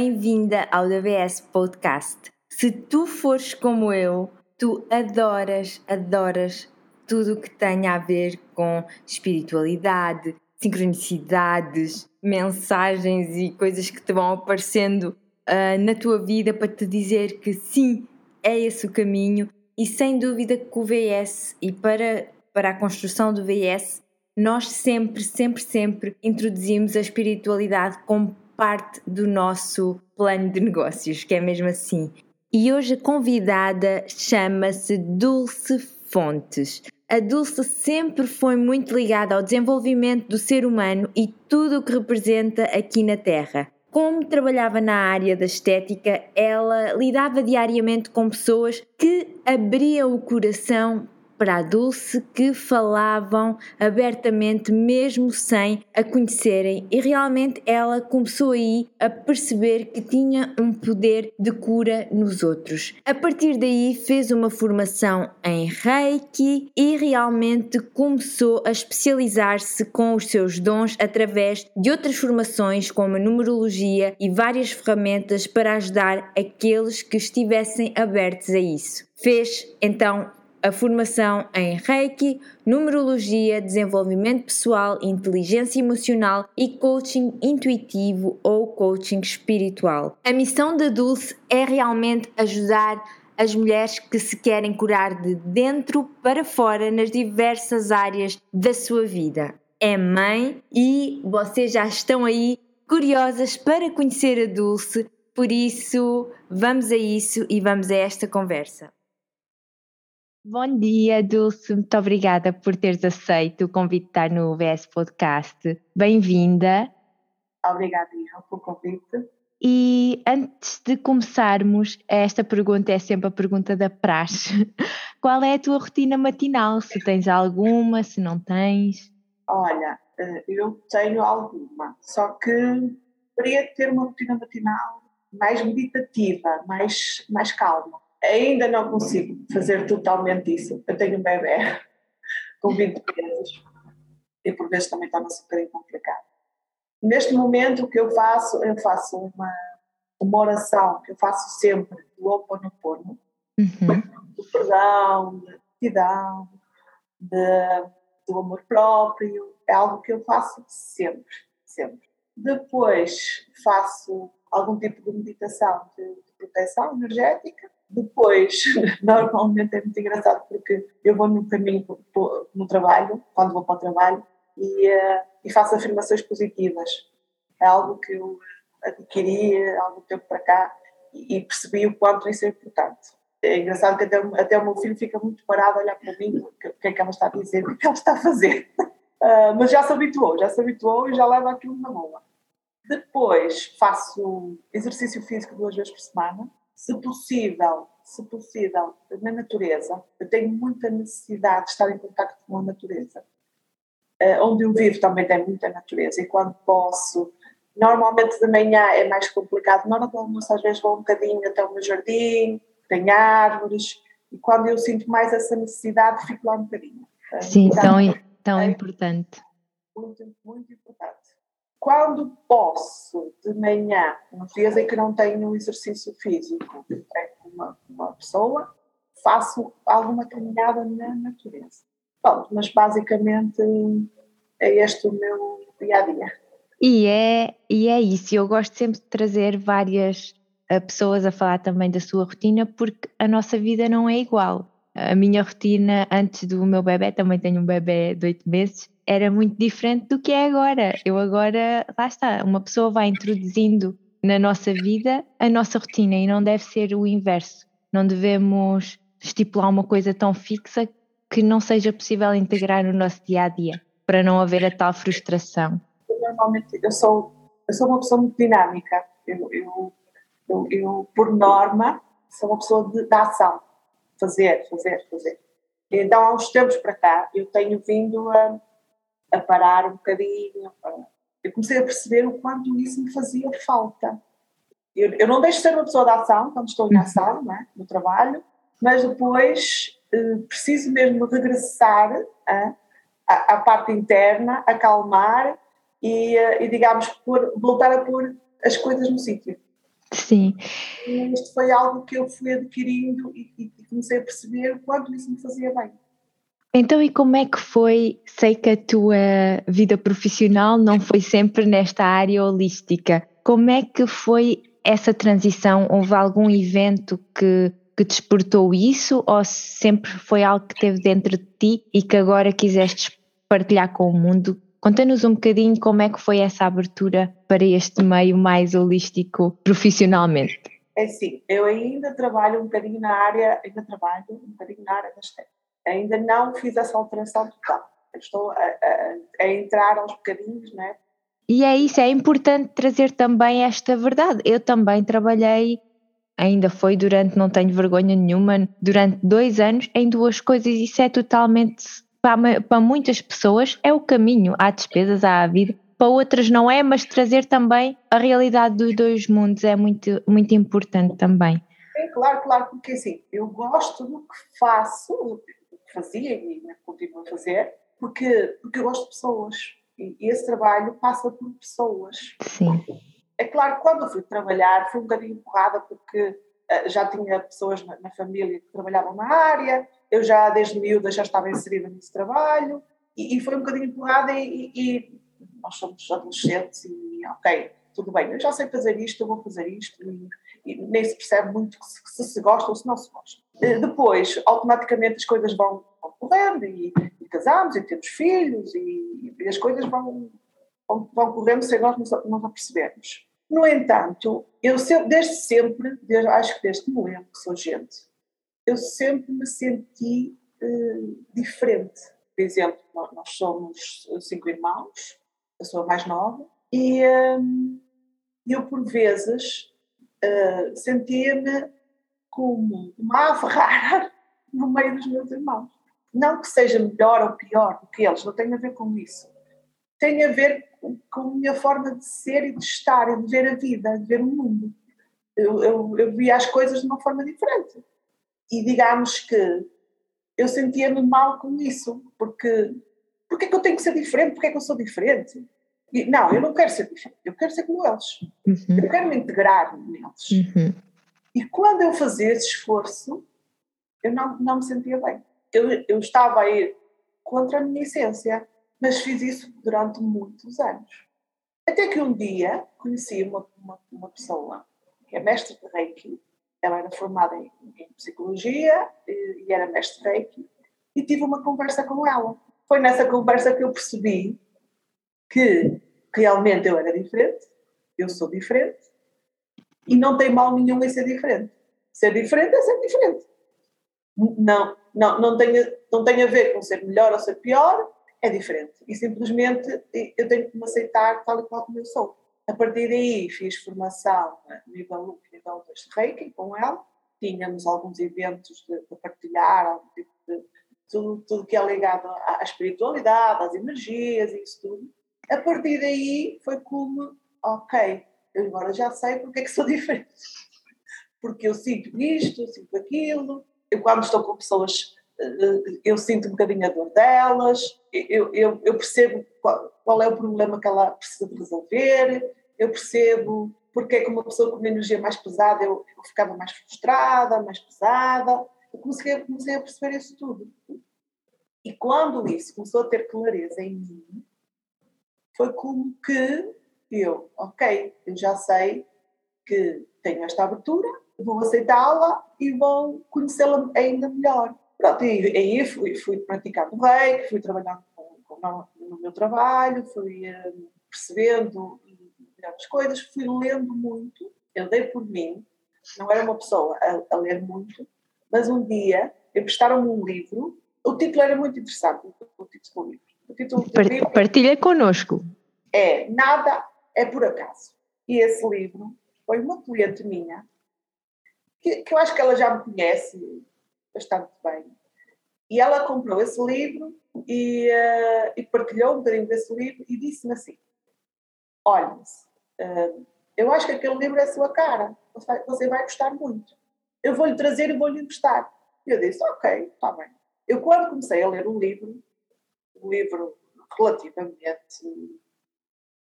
Bem-vinda ao DBS Podcast. Se tu fores como eu, tu adoras, adoras tudo o que tenha a ver com espiritualidade, sincronicidades, mensagens e coisas que te vão aparecendo uh, na tua vida para te dizer que sim, é esse o caminho e sem dúvida que o VS e para, para a construção do VS nós sempre, sempre, sempre introduzimos a espiritualidade como parte do nosso plano de negócios, que é mesmo assim. E hoje a convidada chama-se Dulce Fontes. A Dulce sempre foi muito ligada ao desenvolvimento do ser humano e tudo o que representa aqui na Terra. Como trabalhava na área da estética, ela lidava diariamente com pessoas que abriam o coração para a Dulce que falavam abertamente, mesmo sem a conhecerem, e realmente ela começou aí a perceber que tinha um poder de cura nos outros. A partir daí, fez uma formação em Reiki e realmente começou a especializar-se com os seus dons através de outras formações, como a numerologia e várias ferramentas para ajudar aqueles que estivessem abertos a isso. Fez então a formação em Reiki, numerologia, desenvolvimento pessoal, inteligência emocional e coaching intuitivo ou coaching espiritual. A missão da Dulce é realmente ajudar as mulheres que se querem curar de dentro para fora nas diversas áreas da sua vida. É mãe e vocês já estão aí curiosas para conhecer a Dulce, por isso vamos a isso e vamos a esta conversa. Bom dia, Dulce. Muito obrigada por teres aceito o convite de estar no VS Podcast. Bem-vinda. Obrigada, Ian, pelo convite. E antes de começarmos, esta pergunta é sempre a pergunta da praxe. Qual é a tua rotina matinal? Se tens alguma, se não tens? Olha, eh, eu tenho alguma, só que queria ter uma rotina matinal mais meditativa, mais, mais calma Ainda não consigo fazer totalmente isso. Eu tenho um bebê com 20 meses e por vezes também torna-se um bocadinho complicado. Neste momento o que eu faço, eu faço uma, uma oração que eu faço sempre do Oponopono, uhum. do perdão, da gratidão, do amor próprio, é algo que eu faço sempre, sempre. Depois faço algum tipo de meditação de, de proteção energética depois, normalmente é muito engraçado porque eu vou no caminho no trabalho, quando vou para o trabalho, e, uh, e faço afirmações positivas. É algo que eu adquiri há algum tempo para cá e, percebi o quanto isso é importante. É engraçado que até, até o meu filho fica muito parado a olhar para mim, o que, que é que ela está a dizer, o que, é que ela está a fazer. Uh, mas já se habituou, já se habituou e já leva aquilo na boa. Depois faço exercício físico duas vezes por semana, se possível, se possível, na natureza. Eu tenho muita necessidade de estar em contato com a natureza. Uh, onde eu vivo também tem muita natureza e quando posso, normalmente de manhã é mais complicado, na hora do almoço às vezes vou um bocadinho até o meu jardim, tem árvores, e quando eu sinto mais essa necessidade fico lá um bocadinho. Sim, então, tão, tão é importante. Muito, muito importante. Quando posso, de manhã, nos dias em que não tenho exercício físico, com uma, uma pessoa, faço alguma caminhada na natureza. Bom, mas basicamente é este o meu dia a dia. E é, e é isso, eu gosto sempre de trazer várias eh, pessoas a falar também da sua rotina, porque a nossa vida não é igual. A minha rotina antes do meu bebê, também tenho um bebê de oito meses, era muito diferente do que é agora. Eu agora, lá está, uma pessoa vai introduzindo na nossa vida a nossa rotina e não deve ser o inverso. Não devemos estipular uma coisa tão fixa que não seja possível integrar no nosso dia a dia, para não haver a tal frustração. Normalmente, eu sou, eu sou uma pessoa muito dinâmica. Eu, eu, eu, eu por norma, sou uma pessoa de, de ação. Fazer, fazer, fazer. Então, há uns tempos para cá, eu tenho vindo a a parar um bocadinho. Eu comecei a perceber o quanto isso me fazia falta. Eu, eu não deixo de ser uma pessoa de ação quando estou em uhum. ação, né, no trabalho, mas depois eh, preciso mesmo regressar à, à, parte interna, acalmar e, eh, e digamos, por, voltar a pôr as coisas no sítio. Sim. E isto foi algo que eu fui adquirindo e, e comecei a perceber o quanto isso me fazia bem. Então, e como é que foi? Sei que a tua vida profissional não foi sempre nesta área holística. Como é que foi essa transição? Houve algum evento que, que despertou isso ou sempre foi algo que teve dentro de ti e que agora quiseste partilhar com o mundo? Conta-nos um bocadinho como é que foi essa abertura para este meio mais holístico profissionalmente. É sim, eu ainda trabalho um bocadinho na área, ainda trabalho um bocadinho na área da estética. Ainda não fiz essa alteração total. Estou a, a, a entrar aos bocadinhos, né? E é isso, é importante trazer também esta verdade. Eu também trabalhei, ainda foi durante, não tenho vergonha nenhuma, durante dois anos em duas coisas. Isso é totalmente, para, para muitas pessoas, é o caminho. Há despesas, há a vida. Para outras não é, mas trazer também a realidade dos dois mundos é muito, muito importante também. É claro, claro, porque assim, eu gosto do que faço, fazia e continuo a fazer, porque, porque eu gosto de pessoas. E, e esse trabalho passa por pessoas. Sim. É claro que quando eu fui trabalhar fui um bocadinho empurrada porque uh, já tinha pessoas na, na, família que trabalhavam na área, eu já desde miúda já estava inserida nesse trabalho e, e foi um bocadinho empurrada e, e, nós somos adolescentes e ok, tudo bem, eu já sei fazer isto, eu vou fazer isto e, e nem se percebe muito se, se, se gosta ou se não se gosta. Uh, depois, automaticamente as coisas vão, correndo e, e casamos e temos filhos e, e as coisas vão, vão, vão, correndo sem nós nos, apercebermos. No entanto, eu desde sempre, desde, acho que desde lembro que sou gente, eu sempre me senti uh, diferente. Por exemplo, nós somos cinco irmãos, eu sou a mais nova, e um, eu por vezes uh, sentia-me como uma ave rara no meio dos meus irmãos. Não que seja melhor ou pior do que eles, não tem a ver com isso. Tem a ver com, com a minha forma de ser e de estar e de ver a vida, de ver o mundo. Eu, eu, eu via as coisas de uma forma diferente. E digamos que eu sentia-me mal com isso, porque porque é que eu tenho que ser diferente? Porque é que eu sou diferente? Não, eu não quero ser diferente, eu quero ser como eles. Uhum. Eu quero me integrar neles. Uhum. E quando eu fazia esse esforço, eu não, não me sentia bem. Eu, eu estava a ir contra a minha essência, mas fiz isso durante muitos anos. Até que um dia conheci uma, uma, uma pessoa que é mestre de Reiki, ela era formada em, em psicologia e, e, era mestre de Reiki, e tive uma conversa com ela. Foi nessa conversa que eu percebi que realmente eu era diferente, eu sou diferente, e não tem mal nenhum em ser diferente. Ser diferente é ser diferente. Não, não, não, tem, não tem a ver com ser melhor ou ser pior, é diferente. E simplesmente eu tenho que me aceitar tal e qual como eu sou. A partir daí fiz formação nível 1 e nível 2 de Reiki com ela. Tínhamos alguns eventos de, de partilhar, algum tipo de, tudo, tudo que é ligado à espiritualidade, às energias e isso tudo. A partir daí foi como, ok, agora já sei porque é que sou diferente. Porque eu sinto isto, eu sinto aquilo. Eu, quando estou com pessoas, eh, eu sinto um bocadinho a dor delas, eu, eu, eu percebo qual, qual, é o problema que ela precisa de resolver, eu percebo porque é que uma pessoa com uma energia mais pesada eu, eu ficava mais frustrada, mais pesada. Eu comecei, comecei a perceber isso tudo. E quando isso começou a ter clareza em mim, foi como que eu, ok, eu já sei que tenho esta abertura, vou aceitá-la e vou conhecê-la ainda melhor. Pronto, e aí fui, fui praticando reiki, fui trabalhando com, com, no meu trabalho, fui uh, percebendo as coisas, fui lendo muito, eu dei por mim, não era uma pessoa a, a ler muito, mas um dia emprestaram-me um livro, o título era muito interessante, o título do livro. O título do livro Partilha connosco. É Nada é por acaso. E esse livro foi uma cliente minha, que, que eu acho que ela já me conhece bastante bem. E ela comprou esse livro e, uh, e partilhou um bocadinho desse livro e disse-me assim: Olha, uh, eu acho que aquele livro é a sua cara, você vai gostar muito. Eu vou-lhe trazer e vou-lhe emprestar. E eu disse: Ok, está bem. Eu, quando comecei a ler o livro, um livro relativamente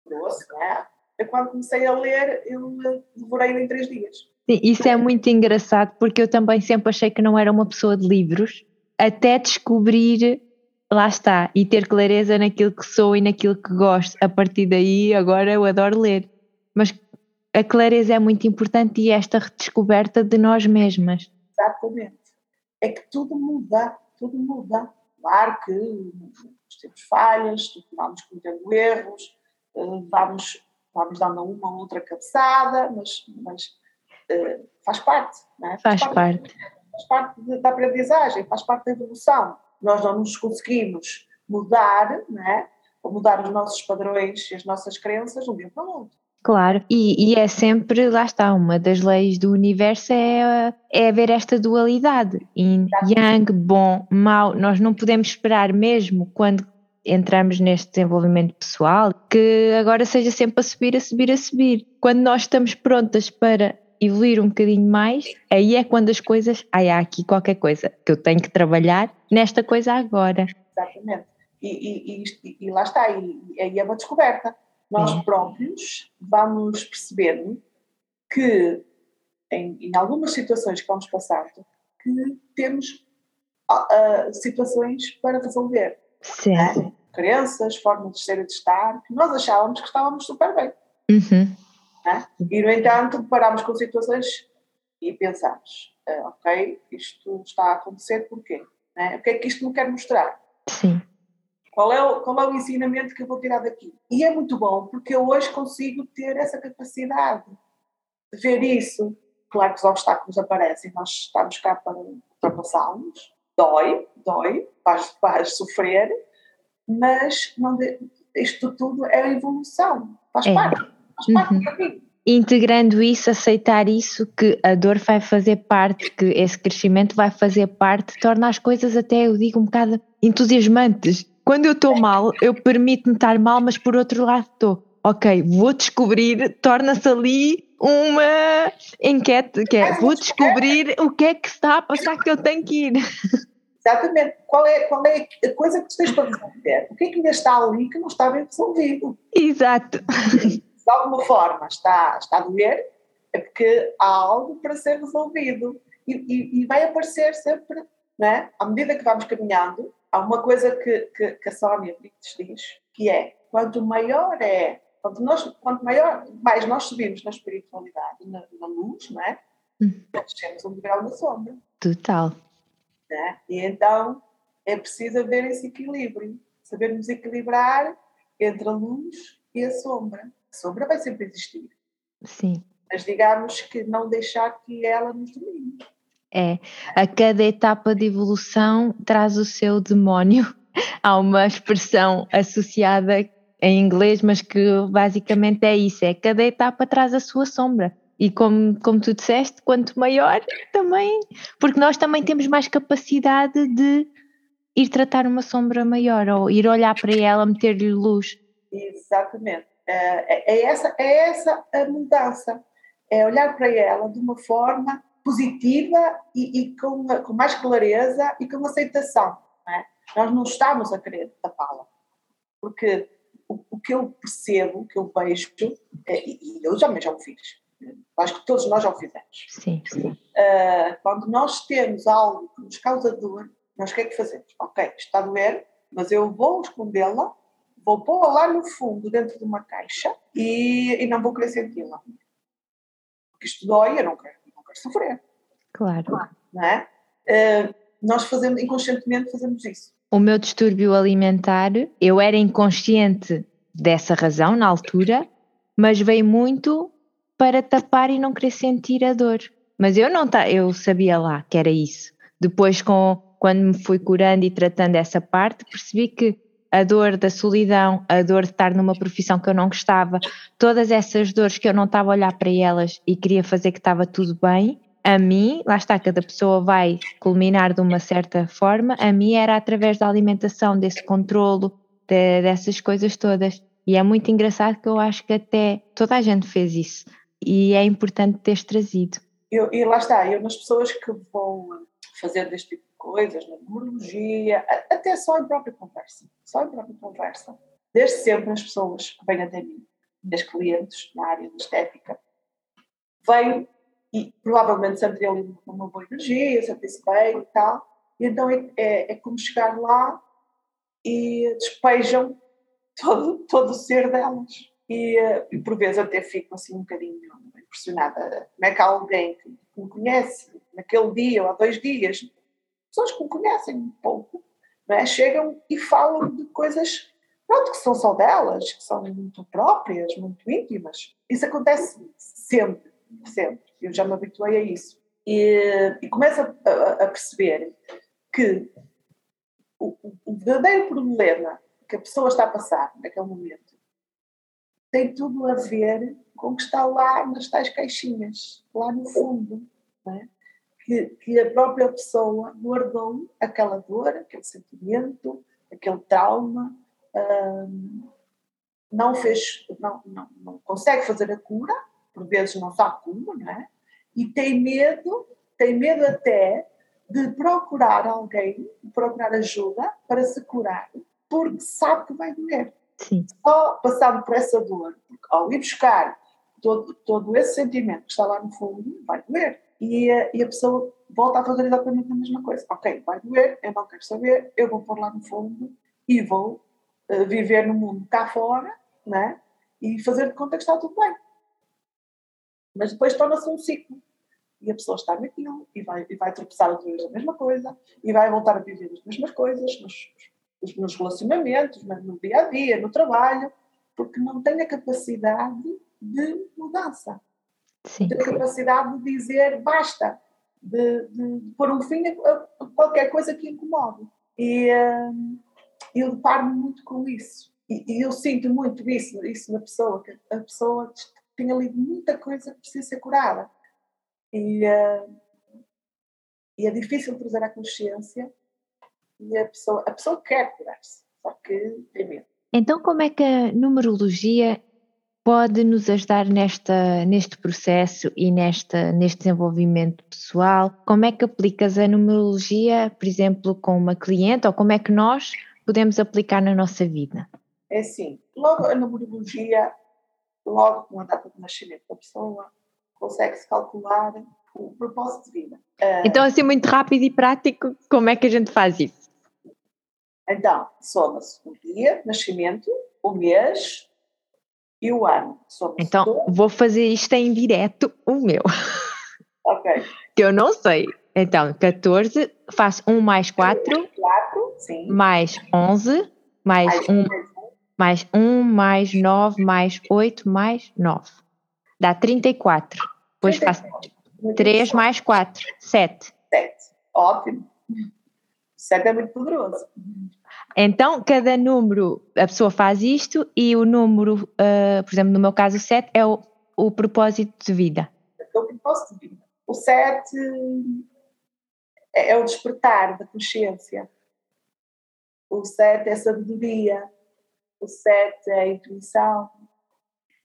grosso, né? Eu, quando comecei a ler, eu devorei em três dias. Sim, isso é muito engraçado porque eu também sempre achei que não era uma pessoa de livros, até descobrir, lá está, e ter clareza naquilo que sou e naquilo que gosto. A partir daí, agora eu adoro ler. Mas a clareza é muito importante e esta redescoberta de nós mesmas. Exatamente. É que tudo muda, tudo muda. Claro que temos falhas, vamos cometendo erros, eh, vamos, vamos dando uma ou outra cabeçada, mas, mas uh, faz parte. É? Faz, faz, parte. parte. Faz parte da aprendizagem, faz parte da evolução. Nós não nos conseguimos mudar, não é? ou mudar os nossos padrões e as nossas crenças de um dia para o outro. Claro, e, e, é sempre, lá está, uma das leis do universo é, é haver esta dualidade, yin, yang, bom, mau, nós não podemos esperar mesmo quando entramos neste desenvolvimento pessoal que agora seja sempre a subir, a subir, a subir. Quando nós estamos prontas para evoluir um bocadinho mais, aí é quando as coisas, ai, há aqui qualquer coisa que eu tenho que trabalhar nesta coisa agora. Exatamente, e, e, e, e lá está, e aí é uma descoberta nós próprios vamos percebendo que em, em, algumas situações que vamos passar que temos uh, situações para resolver. Sim. Né? Crenças, formas de ser e de estar, que nós achávamos que estávamos super bem. Uhum. Né? E, no entanto, parámos com situações e pensamos, uh, ok, isto está a acontecer porquê? Né? O que é que isto me quer mostrar? Sim. Qual é, o, qual é o ensinamento que eu vou tirar daqui? E é muito bom, porque eu hoje consigo ter essa capacidade de ver isso. Claro que os obstáculos aparecem, nós estamos cá para ultrapassá-los. Dói, dói, vais, vais sofrer, mas não de, isto tudo é a evolução, faz é. parte, faz parte uhum. do caminho integrando isso, aceitar isso, que a dor vai fazer parte, que esse crescimento vai fazer parte, torna as coisas até, eu digo, um bocado entusiasmantes. Quando eu estou mal, eu permito-me estar mal, mas por outro lado estou, ok, vou descobrir, torna-se ali uma enquete, que é, vou descobrir o que é que está a passar que eu tenho que ir. Exatamente. Qual é, qual é a coisa que tu tens para resolver? O que é que ainda está ali que não está bem resolvido? Exato. De alguma forma está, está a doer, é porque há algo para ser resolvido. E, e, e vai aparecer sempre, né? à medida que vamos caminhando, há uma coisa que, que, que a Sónia diz, que é, quanto maior é, quanto, nós, quanto maior, mais nós subimos na espiritualidade, na, na luz, não é? Hum. Temos um degrau na sombra. Total. Né? E então é preciso haver esse equilíbrio, sabermos equilibrar entre a luz e a sombra. A sombra vai sempre existir. Sim. Mas digamos que não deixar que ela nos domine. É, a cada etapa de evolução traz o seu demónio. Há uma expressão associada em inglês, mas que basicamente é isso: é cada etapa traz a sua sombra. E como, como tu disseste, quanto maior também, porque nós também temos mais capacidade de ir tratar uma sombra maior ou ir olhar para ela, meter-lhe luz. Exatamente. É, é, essa, é essa a mudança. É olhar para ela de uma forma positiva e, e com, com, mais clareza e com aceitação. Não é? Nós não estamos a querer tapá-la, porque o, o, que eu percebo, o que eu vejo, é, e eu já, já o fiz, acho que todos nós já o fizemos. Sim, sim. Uh, quando nós temos algo que nos causa dor, nós o que é que fazemos? Ok, está a doer, mas eu vou escondê-la, vou pô-la lá no fundo, dentro de uma caixa, e, e não vou querer senti-la. Porque isto dói, eu não quero sofrer. Claro. Não é? Uh, nós fazemos, inconscientemente fazemos isso. O meu distúrbio alimentar, eu era inconsciente dessa razão na altura, mas veio muito para tapar e não querer sentir a dor. Mas eu não tá, eu sabia lá que era isso. Depois, com, quando me fui curando e tratando essa parte, percebi que a dor da solidão, a dor de estar numa profissão que eu não gostava, todas essas dores que eu não estava a olhar para elas e queria fazer que estava tudo bem, a mim, lá está, cada pessoa vai culminar de uma certa forma, a mim era através da alimentação, desse controlo, de, dessas coisas todas. E é muito engraçado que eu acho que até toda a gente fez isso e é importante teres trazido. Eu, e lá está, eu nas pessoas que vão fazer deste tipo coisas, na numerologia, até só em própria conversa. Só em própria conversa. Desde sempre as pessoas que vêm até mim minhas clientes na área de estética, veio e provavelmente sentiria ali uma boa energia, sentiria-se bem e tal, e então é, é, é, como chegar lá e despejam todo, todo o ser delas. E, e por vezes até fico assim um bocadinho impressionada. Como é que alguém que me conhece naquele dia ou há dois dias, pessoas que me conhecem um pouco, é? chegam e falam de coisas pronto, que são só delas, que são muito próprias, muito íntimas. Isso acontece sempre, sempre. Eu já me habituei a isso. E, e começo a, a, a, perceber que o, o, verdadeiro problema que a pessoa está a passar naquele momento tem tudo a ver com o que está lá nas tais caixinhas, lá no fundo. É? Que, que a própria pessoa guardou aquela dor, aquele sentimento, aquele trauma, não fez, não, não, não, consegue fazer a cura, por vezes não sabe como, não é? E tem medo, tem medo até de procurar alguém, de procurar ajuda para se curar, porque sabe que vai doer. Sim. Só passando por essa dor, ao ir buscar todo, todo esse sentimento que está lá no fundo, vai doer. E, e a pessoa volta a fazer exatamente a mesma coisa. Ok, vai doer, eu não quero saber, eu vou pôr lá no fundo e vou viver no mundo cá fora né? e fazer de conta que está tudo bem. Mas depois torna-se um ciclo. E a pessoa está naquilo e vai, e vai tropeçar outra vez a mesma coisa e vai voltar a viver as mesmas coisas nos, nos relacionamentos, no dia a dia, no trabalho, porque não tem a capacidade de mudança. Sim. A capacidade de dizer basta, de, de, de pôr um fim a, qualquer coisa que incomode. E, hum, eu deparo-me muito com isso. E, e, eu sinto muito isso, isso na pessoa, que a pessoa tem ali muita coisa que precisa ser curada. E, uh, e é difícil trazer à consciência e a pessoa, a pessoa quer curar-se, só que tem medo. Então, como é que a numerologia pode nos ajudar nesta, neste processo e nesta, neste desenvolvimento pessoal? Como é que aplicas a numerologia, por exemplo, com uma cliente ou como é que nós podemos aplicar na nossa vida? É assim, logo a numerologia, logo com a data de nascimento da pessoa, consegue-se calcular o propósito de vida. Ah, então, assim, muito rápido e prático, como é que a gente faz isso? Então, soma-se o dia de nascimento, o mês e o ano. Então, vou fazer isto em direto, o meu. Ok. que eu não sei. Então, 14, faço 1 mais 4. 4, sim. Mais 11, mais, mais 1, mais 1, mais 9, mais 8, mais 9. Dá 34. Depois 34. faço 3 mais 4, 7. 7. Ótimo. 7 é muito poderoso. Então, cada número, a pessoa faz isto e o número, uh, por exemplo, no meu caso, 7 é o, o propósito de vida. É o propósito de vida. O 7 é, é o despertar da consciência. O sete é sabedoria, o sete é intuição,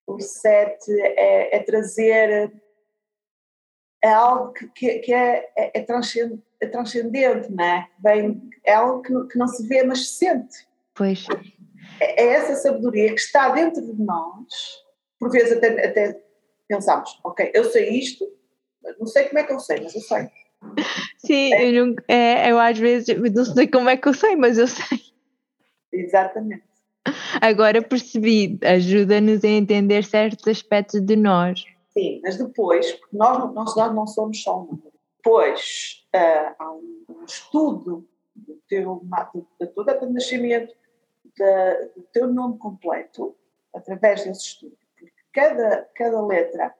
o sete é, é trazer é algo que, que, que é, é, é, transcendente, é transcendente, não é? Bem, é algo que não, que não se vê, mas se sente. Pois. É, é essa sabedoria que está dentro de nós. Por vezes até, até pensamos, ok, eu sei isto, não sei como é que eu sei, mas eu sei. Sim, é. eu, não, é, eu às vezes não sei como é que eu sei, mas eu sei. Exatamente. Agora percebi, ajuda-nos a entender certos aspectos de nós. Sim, mas depois, porque nós, nós, nós não somos só um número. Depois uh, há um, um, estudo do teu, da tua data de nascimento, da, do teu nome completo, através desse estudo. Porque cada, cada letra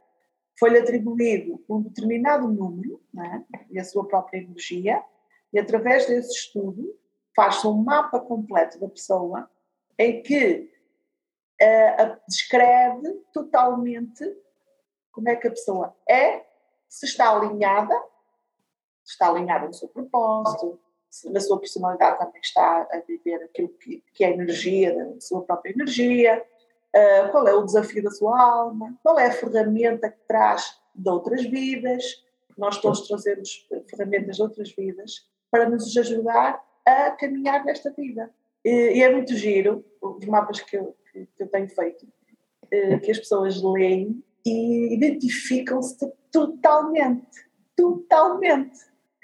foi-lhe atribuído um determinado número né, e a sua própria energia, e através desse estudo faz-se um mapa completo da pessoa em que uh, descreve totalmente como é que a pessoa é, se está alinhada, se está alinhada no seu propósito, se na sua personalidade também está a viver aquilo que, que é a energia, da sua própria energia, uh, qual é o desafio da sua alma, qual é a ferramenta que traz de outras vidas, nós todos trazemos ferramentas de outras vidas para nos ajudar a caminhar nesta vida. E, e é muito giro, os mapas que eu, que eu tenho feito, eh, que as pessoas leem e identificam-se totalmente, totalmente.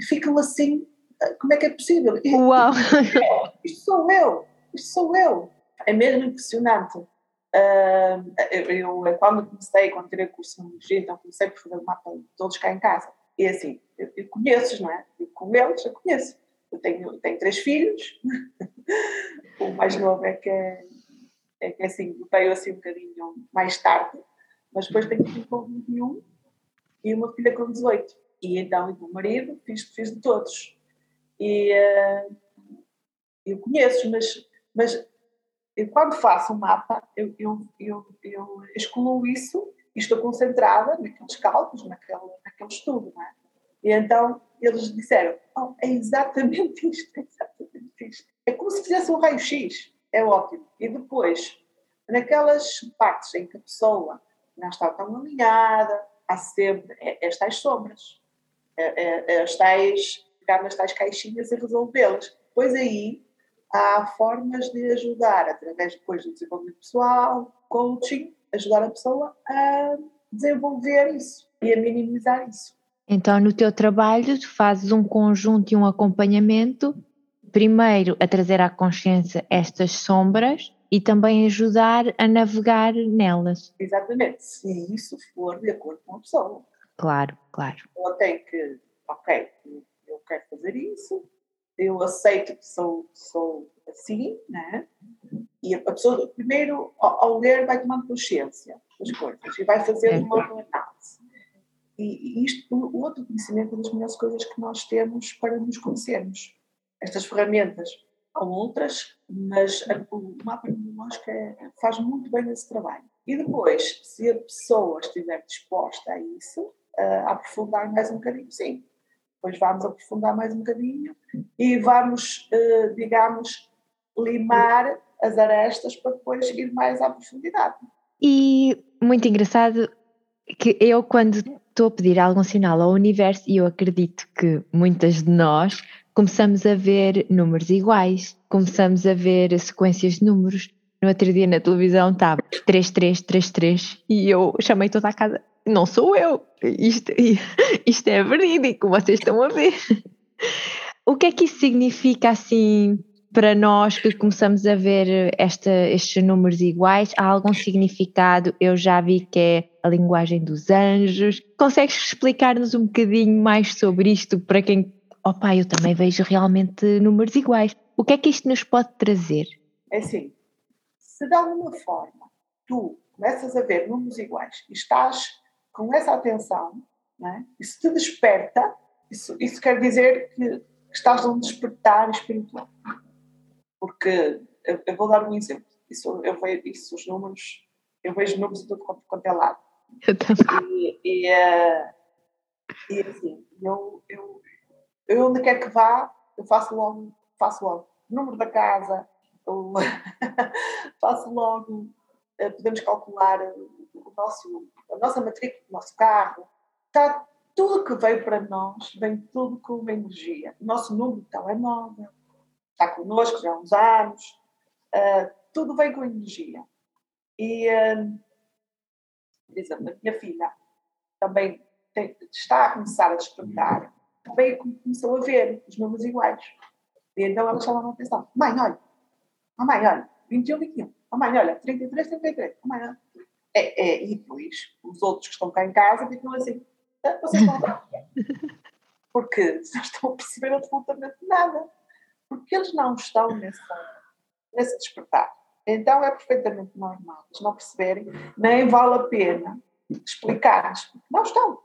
Ficam assim, eh, como é que é possível? Uau! Isto sou eu, isto sou eu. É mesmo impressionante. Uh, eu, eu, quando comecei, quando tirei o curso de Biologia, então comecei por fazer o mapa de todos cá em casa. E assim, eu, eu conheço, não é? Eu com eles, eu conheço. Eu tenho, tenho três filhos, o mais novo é que é, é que é assim, veio assim um bocadinho mais tarde, mas depois tenho um filho com 21 e uma filha com 18. E então, e o marido, fiz, fiz de todos. E uh, eu conheço, mas, mas eu, quando faço um mapa, eu, eu, eu, eu excluo isso e estou concentrada naqueles cálculos, naquele, naquele estudo. Não é? E então eles disseram: oh, é exatamente isto, é exatamente isto. É como se fizesse um raio-x, é ótimo. E depois, naquelas partes em que a pessoa não está tão alinhada, há sempre é, as tais sombras, é, é, as pegar nas tais caixinhas e resolvê-las. Depois aí há formas de ajudar, através depois do desenvolvimento pessoal, coaching, ajudar a pessoa a desenvolver isso e a minimizar isso. Então, no teu trabalho, tu fazes um conjunto e um acompanhamento, primeiro a trazer à consciência estas sombras e também ajudar a navegar nelas. Exatamente, se isso for de acordo com a pessoa. Claro, claro. Ela tem que, ok, eu quero fazer isso, eu aceito que sou, sou assim, né? E a pessoa, primeiro, ao, ao ler, vai tomando consciência das coisas e vai fazer é. uma análise. E, e isto, o outro conhecimento é das melhores coisas que nós temos para nos conhecermos. Estas ferramentas outras, mas o mapa neurológico é, faz muito bem esse trabalho. E depois, se a pessoa estiver disposta a isso, a aprofundar mais um bocadinho, sim. Depois vamos aprofundar mais um bocadinho e vamos, eh, digamos, limar as arestas para depois ir mais à profundidade. E muito engraçado que eu, quando estou a pedir algum sinal ao universo, e eu acredito que muitas de nós começamos a ver números iguais, começamos a ver sequências de números. No outro dia na televisão estava 3333 e eu chamei toda a casa. Não sou eu, isto, isto é verídico, vocês estão a ver. O que é que isso significa assim para nós que começamos a ver esta, estes números iguais, há algum significado? Eu já vi que é a linguagem dos anjos. Consegues explicar-nos um bocadinho mais sobre isto para quem. Opa, eu também vejo realmente números iguais. O que é que isto nos pode trazer? É assim, se de alguma forma tu começas a ver números iguais e estás com essa atenção, né, isso te desperta, isso, isso quer dizer que estás num despertar espiritual. Porque eu, eu, vou dar um exemplo. Isso, eu vejo isso, os números, eu vejo números de tudo quanto é lado. Eu também. E, e, uh, e assim, eu, eu, eu onde quer que vá, eu faço logo, faço logo número da casa, faço logo, uh, podemos calcular o nosso, a nossa matrícula, o nosso carro. Está tudo que veio para nós, vem tudo com uma energia. O nosso número de telemóvel, está connosco já há uns anos, uh, tudo vem com energia. E, uh, por exemplo, a minha filha também tem, está a começar a despertar, também começou a ver os números iguais. E então ela chamava a atenção: Mãe, olha, oh, mãe, olha, 21, 21, oh, mãe, olha, 33, 33, oh, mãe, olha. É, é, e depois os outros que estão cá em casa ficam assim: ah, vocês estão a Porque não estão a perceber absolutamente nada porque eles não estão nesse, nesse despertar. Então é perfeitamente normal eles não perceberem, nem vale a pena explicar-lhes, não estão.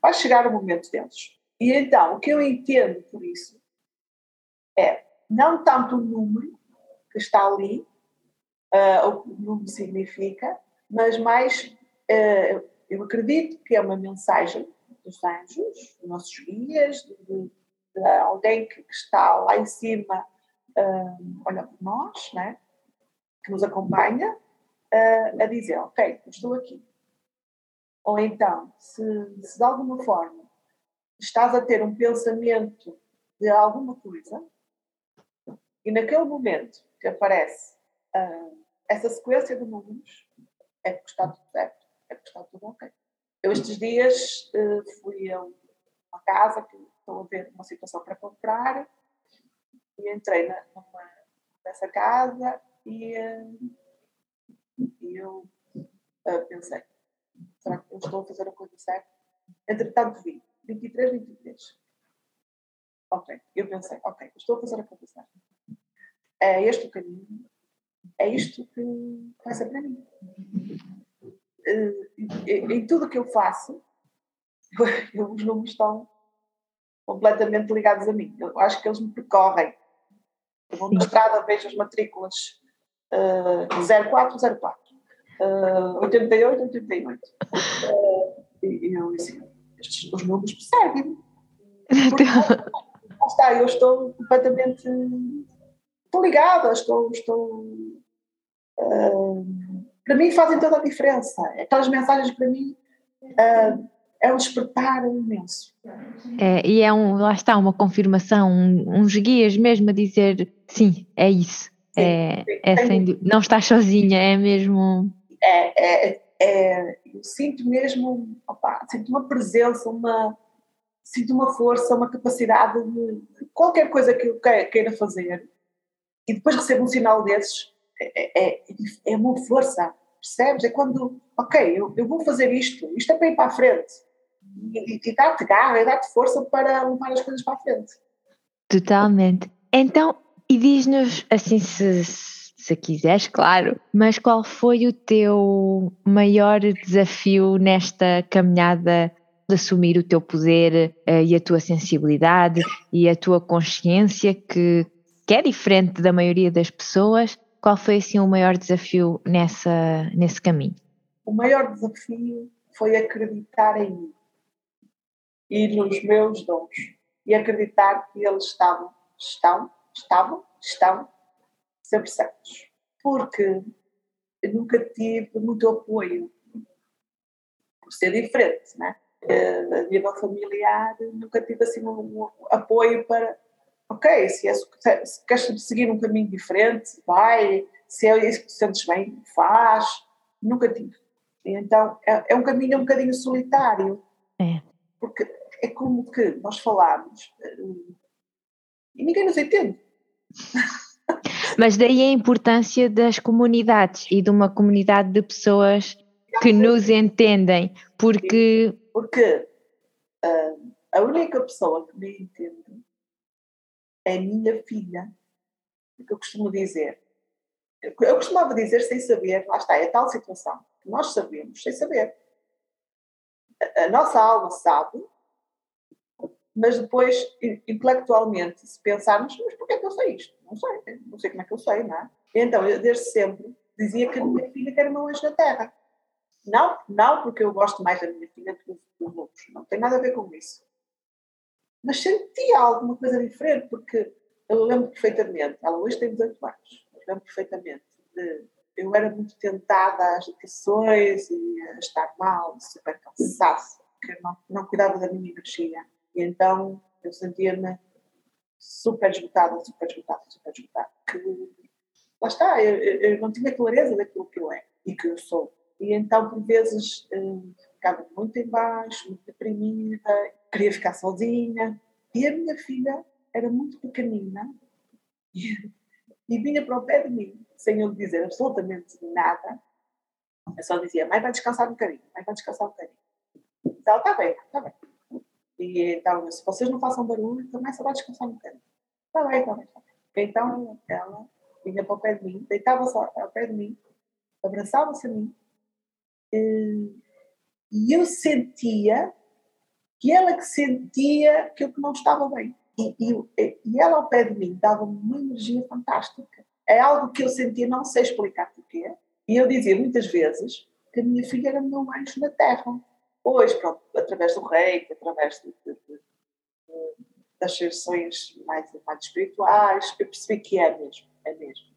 Vai chegar o momento deles. E então, o que eu entendo por isso é não tanto o número que está ali, uh, o que o número significa, mas mais, uh, eu acredito que é uma mensagem dos anjos, dos nossos guias, de, de, de alguém que, que, está lá em cima, uh, olha por nós, né? que nos acompanha, a dizer: Ok, estou aqui. Ou então, se, se de alguma forma estás a ter um pensamento de alguma coisa, e naquele momento que aparece uh, essa sequência de números, é porque está tudo certo, é porque está tudo ok. Eu estes dias uh, fui a uma casa que estou a ver uma situação para comprar e entrei na, numa, nessa casa e, uh, e eu pensei, será que eu estou a fazer a coisa certa? Entretanto vi, 23, 23. Ok, eu pensei, ok, estou a fazer a certa. É este o caminho, é isto que vai ser para mim. Em tudo o que eu faço, os números estão completamente ligados a mim. Eu acho que eles me percorrem. Eu vou na estrada, vejo as matrículas uh, 0404, uh, 88, 88. Uh, e eu assim, os números perseguem-me. está, eu estou completamente. Ligada, estou. estou uh, para mim fazem toda a diferença. Aquelas mensagens para mim uh, é um despertar imenso. É, e é um, lá está, uma confirmação, um, uns guias mesmo a dizer sim, é isso. Sim, é, sim, é sem, não estás sozinha, é mesmo. É, é, é eu sinto mesmo, opa, sinto uma presença, uma, sinto uma força, uma capacidade de qualquer coisa que eu queira fazer e depois recebo um sinal desses, é, é, é uma força, percebes? É quando, ok, eu, eu vou fazer isto, isto é para ir para a frente e, e dar-te garra e dar-te força para levar as coisas para a frente. Totalmente. Então, e diz-nos, assim, se, se quiseres, claro, mas qual foi o teu maior desafio nesta caminhada de assumir o teu poder uh, e a tua sensibilidade e a tua consciência que, que é diferente da maioria das pessoas. Qual foi assim o maior desafio nessa, nesse caminho? O maior desafio foi acreditar em mim e nos meus dons e acreditar que eles estavam, estão, estavam, estão sempre certos. Porque nunca tive muito apoio por ser diferente, né? Uh, a nível familiar, nunca tive assim um, apoio para, ok, se, é, se queres seguir um caminho diferente, vai, se é isso que te sentes bem, faz. Nunca tive. Então é, é um caminho um bocadinho solitário. É. Porque é como que nós falamos eh, e ninguém nos entende. Mas daí a importância das comunidades e de uma comunidade de pessoas que nos entendem, porque. Porque uh, a única pessoa que me entende é a minha filha, que eu costumo dizer. Eu costumava dizer sem saber, lá está, é tal situação que nós sabemos sem saber. A, a nossa alma sabe, mas depois, intelectualmente, se pensarmos, mas porquê é que eu sei isto? Não sei, não sei como é que eu sei, não é? Então, eu desde sempre dizia que a minha filha quer uma anjo na terra. Não, não porque eu gosto mais da minha filha do que dos outros, não tem nada a ver com isso. Mas sentia alguma coisa diferente, porque eu lembro perfeitamente, ela hoje tem 18 anos, eu lembro perfeitamente de, eu era muito tentada às educações e a estar mal, super cansaço, porque não, não cuidava da minha energia. E então eu sentia-me super esgotada, super esgotada, super esgotada. Que, lá está, eu, eu, não tinha clareza daquilo que eu é e que eu sou. E então, por vezes, hum, ficava muito embaixo, muito deprimida, queria ficar sozinha. E a minha filha era muito pequenina e, e vinha para o pé de mim, sem eu dizer absolutamente nada. Eu só dizia, mãe, vai descansar um bocadinho, mãe, vai descansar um bocadinho. Então, está bem, está bem. E então, se vocês não façam barulho, também só vai descansar um bocadinho. Está bem, está está bem. Então, ela vinha para o pé de mim, deitava-se ao pé de mim, abraçava-se a mim, e, e eu sentia que ela que sentia que eu não estava bem. E, e, e ela ao pé de mim dava-me uma energia fantástica. É algo que eu sentia, não sei explicar porquê. E eu dizia muitas vezes que a minha filha era meu anjo na terra. Pois, pronto, através do reiki, através de, de, de, das sessões mais, mais espirituais, eu percebi que é mesmo, é mesmo.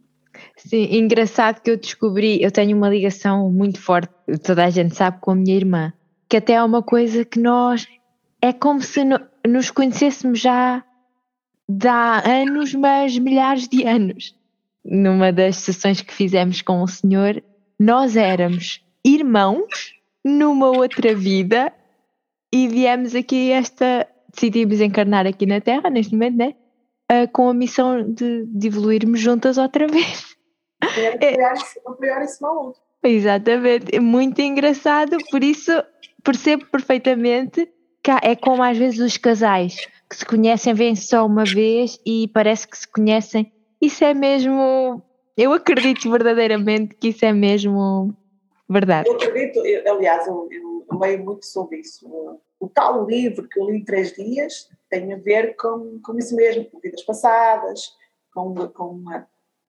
Sim, engraçado que eu descobri, eu tenho uma ligação muito forte, toda a gente sabe, com a minha irmã, que até é uma coisa que nós, é como se no, nos conhecêssemos já há anos, mas milhares de anos. Numa das sessões que fizemos com o senhor, nós éramos irmãos numa outra vida e viemos aqui esta. Decidimos encarnar aqui na Terra, neste momento, né? Uh, com a missão de, de, evoluirmos juntas outra vez. É apoiar esse outro. Exatamente, é muito engraçado, por isso percebo perfeitamente que é como às vezes os casais que se conhecem, vêm só uma vez e parece que se conhecem. Isso é mesmo. Eu acredito verdadeiramente que isso é mesmo verdade. Eu acredito, eu, aliás, eu, eu, leio muito sobre isso. O, tal livro que eu li em três dias tem a ver com, com isso mesmo, com vidas passadas, com, com,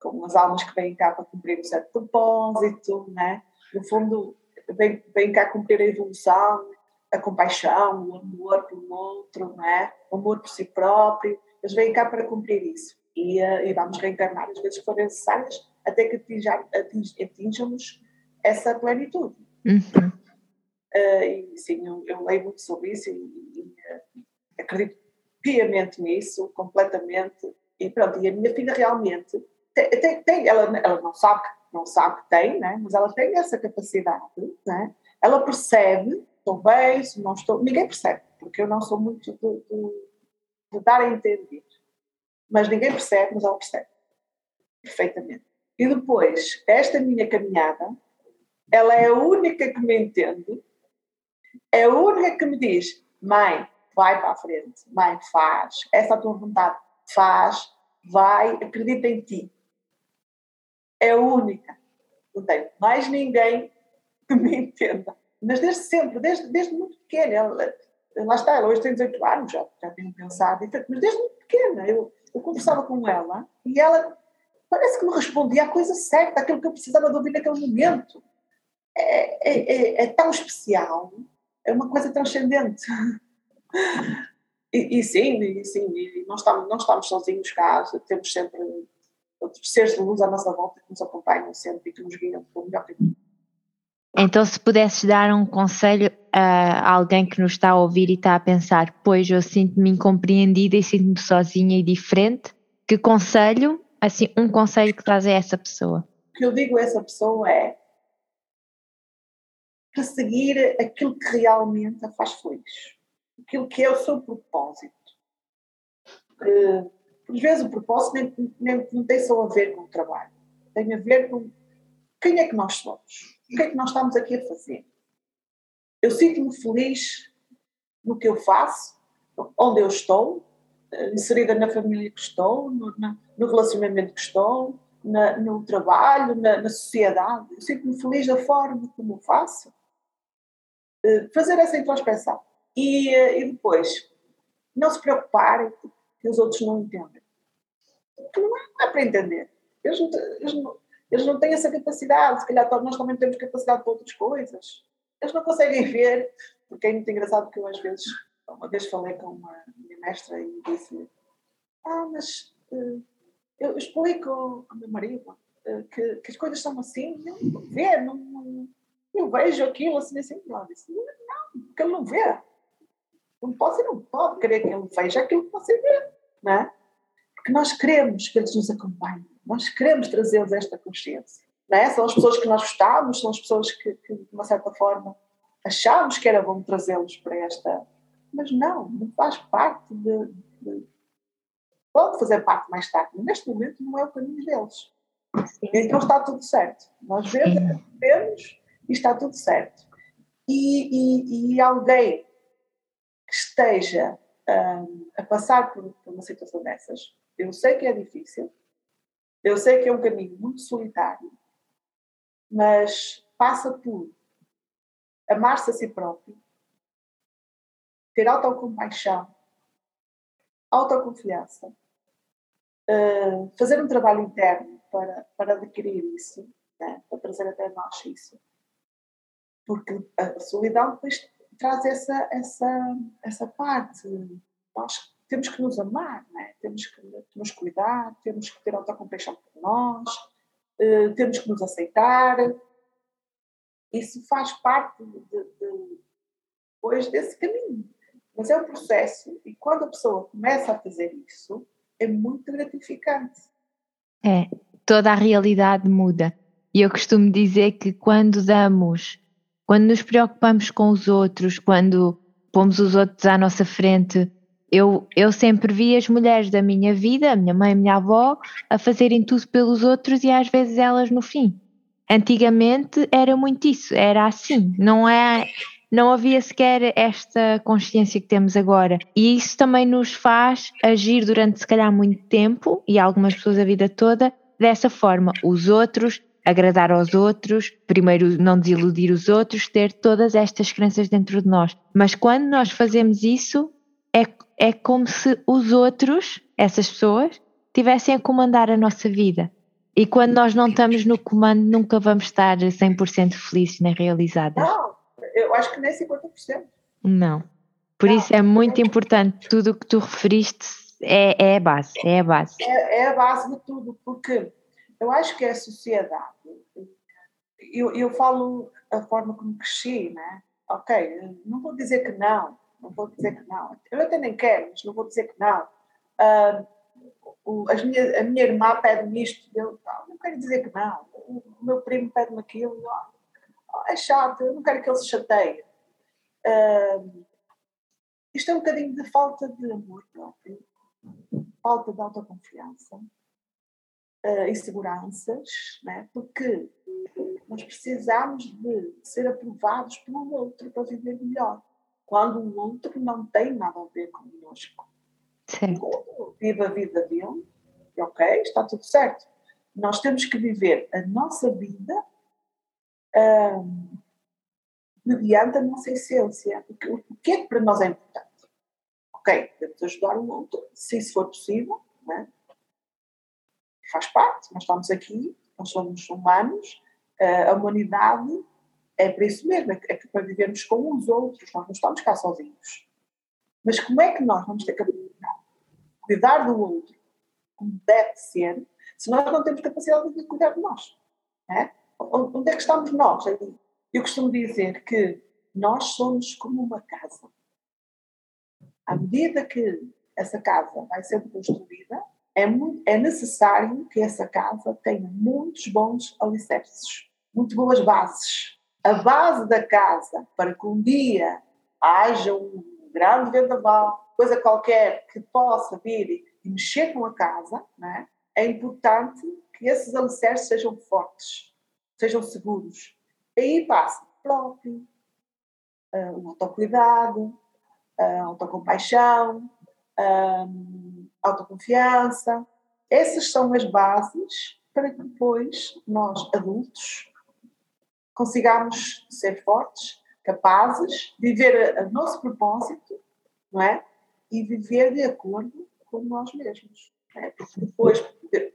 com as almas que vêm cá para cumprir um certo propósito, né? no fundo, vêm, vêm cá cumprir a evolução, a compaixão, o amor pelo outro, não é? o amor por si próprio. Eles vêm cá para cumprir isso. E, uh, e vamos reencarnar as vezes que forem necessárias até que atinjamos essa plenitude. Uhum. Uh, e sim, eu, eu, leio muito sobre isso e, e uh, acredito piamente nisso, completamente. E pronto, e a minha filha realmente tem, tem, tem ela, ela não sabe, não sabe que tem, né? mas ela tem essa capacidade, né? ela percebe estou bem, se não estou. Ninguém percebe, porque eu não sou muito de, de, de dar a entender. Mas ninguém percebe, mas ela percebe. Perfeitamente. E depois, esta minha caminhada, ela é a única que me entende, é a única que me diz: mãe, vai para a frente, mãe, faz, essa é a tua vontade, faz, vai, acredita em ti. É a única. Não tenho mais ninguém que me entenda mas desde sempre, desde, desde muito pequena. Ela, lá está, ela hoje tem 18 anos, já, já tenho pensado, mas desde muito pequena. Eu, eu conversava com ela e ela parece que me respondia a coisa certa, aquilo que eu precisava de ouvir naquele momento. É, é, é, é tão especial, é uma coisa transcendente. E, e, sim, e sim, e não estamos, não estamos sozinhos cá, temos sempre outros seres de luz à nossa volta que nos acompanham sempre e que nos guiam pelo melhor caminho. Então, se pudesses dar um conselho a alguém que nos está a ouvir e está a pensar, pois eu sinto-me incompreendida e sinto-me sozinha e diferente, que conselho, assim, um conselho que traz a essa pessoa? O que eu digo a essa pessoa é perseguir aquilo que realmente a faz feliz, aquilo que é o seu propósito. Porque, às vezes, o propósito nem, nem, não tem só a ver com o trabalho, tem a ver com quem é que nós somos o que é que nós estamos aqui a fazer? Eu sinto-me feliz no que eu faço, onde eu estou, eh, inserida na família que estou, no, no relacionamento que estou, na, no trabalho, na, na sociedade. Eu sinto-me feliz da forma como eu faço. Eh, fazer essa introspeção. E, eh, e depois, não se preocuparem que os outros não entendem. Porque não é, para entender. Eles não, eles não, eles não têm essa capacidade, se calhar nós também temos capacidade para outras coisas. Eles não conseguem ver, porque é muito engraçado que eu às vezes, uma vez falei com uma minha mestra e disse ah, mas uh, eu explico ao meu marido uh, que, que, as coisas são assim, não vê, não, não, eu vejo aquilo assim, assim, não, disse, não, porque ele não vê. Não pode, não pode querer que ele veja aquilo que você vê, não é? Porque nós queremos que eles nos acompanhem nós queremos trazê-los esta consciência. Não é? São as pessoas que nós gostávamos, são as pessoas que, que de uma certa forma, achávamos que era bom trazê-los para esta. Mas não, não faz parte de, de. Pode fazer parte mais tarde, mas neste momento não é o caminho deles. Sim. Então está tudo certo. Nós vemos, vemos e está tudo certo. E, e, e alguém que esteja um, a passar por, por uma situação dessas, eu sei que é difícil, eu sei que é um caminho muito solitário, mas passa por amar-se a si próprio, ter autocompaixão, autoconfiança, uh, fazer um trabalho interno para, para adquirir isso, né? para trazer até nós isso. Porque a solidão depois traz essa, essa, essa parte. Nós temos que nos amar, é? temos que nos cuidar, temos que ter autocompaixão por nós, uh, temos que nos aceitar. Isso faz parte de, de, depois desse caminho. Mas é um processo e quando a pessoa começa a fazer isso, é muito gratificante. É, toda a realidade muda. E eu costumo dizer que quando damos quando nos preocupamos com os outros, quando pomos os outros à nossa frente, eu, eu sempre vi as mulheres da minha vida, a minha mãe, a minha avó, a fazerem tudo pelos outros e às vezes elas no fim. Antigamente era muito isso, era assim, não é não havia sequer esta consciência que temos agora. E isso também nos faz agir durante, se calhar, muito tempo, e algumas pessoas a vida toda, dessa forma. Os outros, agradar aos outros, primeiro não desiludir os outros, ter todas estas crenças dentro de nós. Mas quando nós fazemos isso, é, é como se os outros, essas pessoas, tivessem a comandar a nossa vida. E quando nós não estamos no comando, nunca vamos estar 100% felizes nem realizadas. Não, eu acho que nem 50%. Não. Por não. isso é muito importante, tudo o que tu referiste é, é a base, é a base. É, é, a base de tudo, porque eu acho que a sociedade, eu, eu falo a forma como cresci, né? Ok, não vou dizer que não, não vou dizer que não. Eu até nem quero, mas não vou dizer que não. Uh, as a minha irmã pede-me isto, eu não quero dizer que não. O, meu primo pede-me aquilo, é chato, eu não quero que ele se chateie. Uh, isto é um bocadinho de falta de amor próprio, falta de autoconfiança, uh, inseguranças, né? porque nós precisamos de ser aprovados pelo outro para viver melhor, quando o outro não tem nada a ver connosco. Vive a vida dele, ok, está tudo certo. Nós temos que viver a nossa vida um, mediante a nossa essência. O que, o que é que para nós é importante? Ok, devemos ajudar o outro, se isso for possível, né? Faz parte, nós estamos aqui, nós somos humanos, a humanidade é para isso mesmo, é, é para vivermos com os outros, nós não estamos cá sozinhos. Mas como é que nós vamos ter capacidade de cuidar do outro como deve ser, se nós não temos capacidade de cuidar de nós? Né? onde é que estamos nós? Eu costumo dizer que nós somos como uma casa. À medida que essa casa vai sendo construída, é, muito, é necessário que essa casa tenha muitos bons alicerces, muito boas bases. A base da casa, para que um dia haja um grande vendaval, coisa qualquer que possa vir e mexer com a casa, é? é importante que esses alicerces sejam fortes sejam seguros. Aí passa próprio, uh, o autocuidado, a autocompaixão, um, autoconfiança. Essas são as bases para que depois nós, adultos, consigamos ser fortes, capazes, viver o nosso propósito, não é? E viver de acordo com nós mesmos. É? Porque depois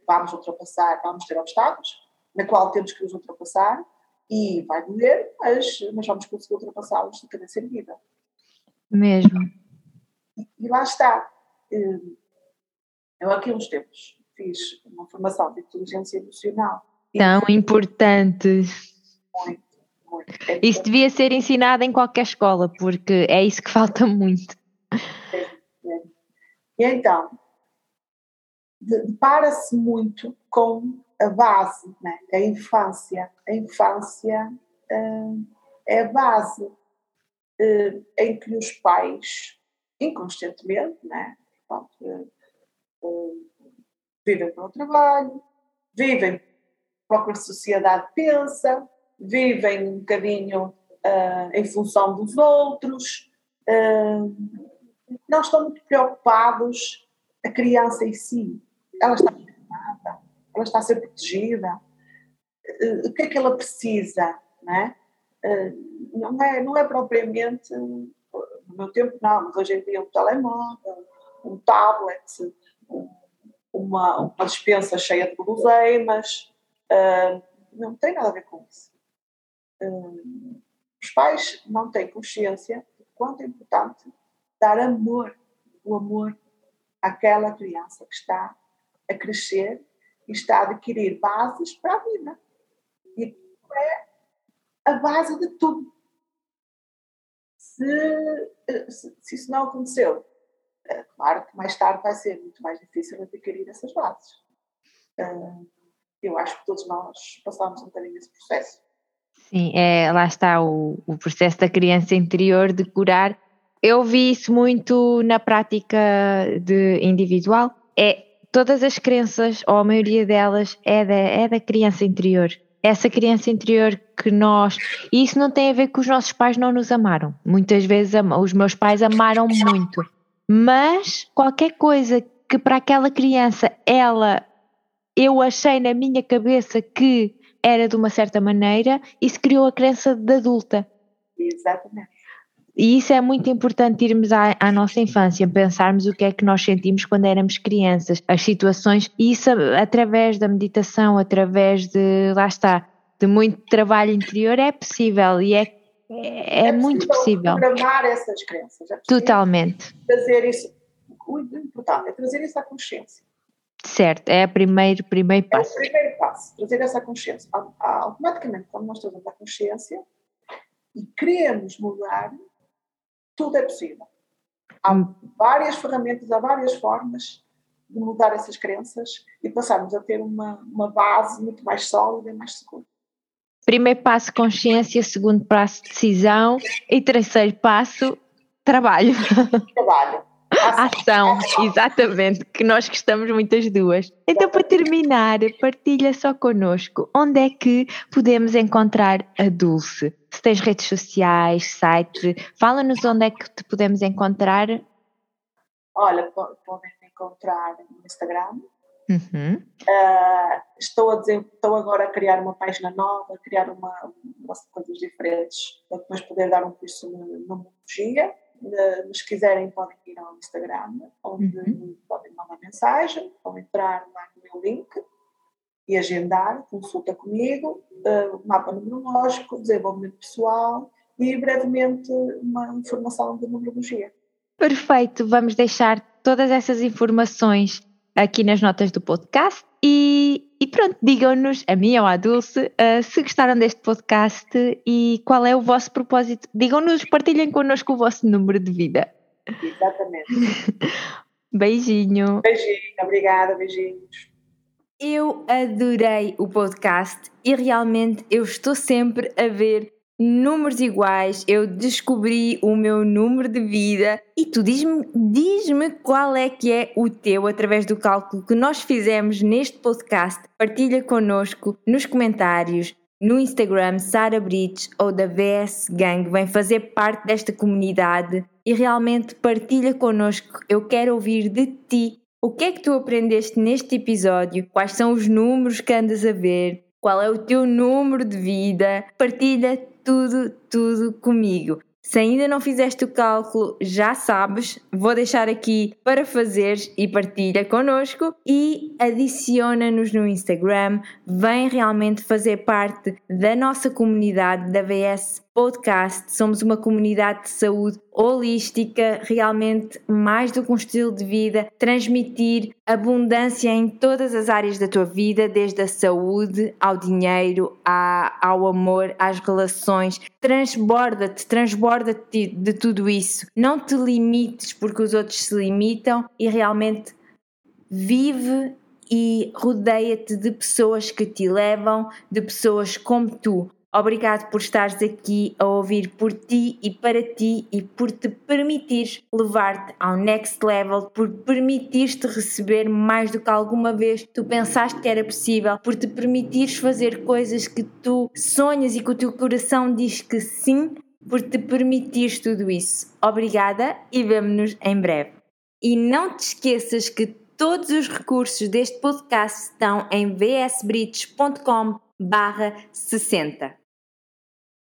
vamos ultrapassar, vamos ter obstáculos, na qual temos que nos ultrapassar e vai doer, mas, mas vamos conseguir ultrapassá-los de cada ser vida. Mesmo. E, e, lá está. Hum, eu aqui uns tempos fiz uma formação de inteligência emocional. Tão importante. Muito, muito. É isso devia ser ensinado em qualquer escola, porque é isso que falta muito. É, é. E então, depara-se muito com a base, né? a infância. A infância uh, é a base uh, em que os pais, inconscientemente, né? Vivem para o trabalho, vivem para o que a sociedade pensa, vivem um bocadinho em função dos outros, não estão muito preocupados a criança em si. Ela está ela está a ser protegida, uh, o que é que ela precisa, não é? Uh, não é, não é propriamente, no meu tempo não, mas hoje em dia um telemóvel, um tablet, uma, uma dispensa cheia de guloseimas, uh, não tem nada a ver com isso. os pais não têm consciência de quanto é importante dar amor, o amor àquela criança que está a crescer está a adquirir bases para a vida. E é a base de tudo. Se, se, se isso não aconteceu, é claro que mais tarde vai ser muito mais difícil adquirir essas bases. Eu acho que todos nós passamos um bocadinho esse processo. Sim, é, lá está o, o processo da criança interior de curar. Eu vi isso muito na prática de individual. É todas as crenças, ou a maioria delas, é da, é da criança interior. Essa criança interior que nós. E isso não tem a ver com os nossos pais não nos amaram. Muitas vezes os meus pais amaram muito. Mas qualquer coisa que para aquela criança ela eu achei na minha cabeça que era de uma certa maneira, isso criou a crença de adulta. Exatamente. E isso é muito importante irmos à, à, nossa infância, pensarmos o que é que nós sentimos quando éramos crianças, as situações, e isso através da meditação, através de, lá está, de muito trabalho interior é possível e é, é, é muito possível. Programar essas crenças. É Totalmente. Trazer isso, o importante é trazer isso à consciência. Certo, é o primeiro, primeiro passo. É o primeiro passo, trazer essa consciência. Automaticamente, quando nós trazemos a consciência e queremos mudar, tudo é possível. Há hum. várias ferramentas, há várias formas de mudar essas crenças e passarmos a ter uma, uma base muito mais sólida e mais segura. Primeiro passo, consciência. Segundo passo, decisão. E terceiro passo, trabalho. Trabalho. Ação, exatamente, que nós gostamos muitas duas. Então, para terminar, partilha só connosco onde é que podemos encontrar a Dulce. Se tens redes sociais, site, fala-nos onde é que te podemos encontrar. Olha, podem encontrar no Instagram. Uhum. Uh, estou, a dizer, estou agora a criar uma página nova, a criar uma, uma coisas diferentes para depois poder dar um curso de numerologia mas se quiserem podem ir ao Instagram, onde uhum. podem mandar mensagem, ou entrar lá no meu link e agendar, consulta comigo, uh, mapa numerológico, desenvolvimento pessoal e brevemente uma informação de numerologia. Perfeito, vamos deixar todas essas informações aqui nas notas do podcast e, e pronto, digam-nos, a mim ou à Dulce, uh, se gostaram deste podcast e qual é o vosso propósito. Digam-nos, partilhem connosco o vosso número de vida. Exatamente. Beijinho. Beijinho, obrigada, beijinhos. Eu adorei o podcast e realmente eu estou sempre a ver números iguais, eu descobri o meu número de vida e tu diz-me diz qual é que é o teu através do cálculo que nós fizemos neste podcast. Partilha connosco nos comentários, no Instagram Sara Brits ou da VS Gang, vem fazer parte desta comunidade e realmente partilha connosco. Eu quero ouvir de ti. O que é que tu aprendeste neste episódio? Quais são os números que andas a ver? Qual é o teu número de vida? Partilha tudo, tudo comigo. Se ainda não fizeste o cálculo, já sabes, vou deixar aqui para fazeres e partilha connosco e adiciona-nos no Instagram, vem realmente fazer parte da nossa comunidade da VS Podcast. Somos uma comunidade de saúde holística, realmente mais do que um estilo de vida, transmitir abundância em todas as áreas da tua vida, desde a saúde ao dinheiro, ao amor, às relações. Transborda-te, transborda-te de tudo isso. Não te limites porque os outros se limitam e realmente vive e rodeia-te de pessoas que te levam, de pessoas como tu. Obrigado por estares aqui a ouvir por ti e para ti e por te permitires levar-te ao next level, por permitires-te receber mais do que alguma vez tu pensaste que era possível, por te permitires fazer coisas que tu sonhas e que o teu coração diz que sim, por te permitires tudo isso. Obrigada e vemo-nos em breve. E não te esqueças que todos os recursos deste podcast estão em vsbridge.com/60.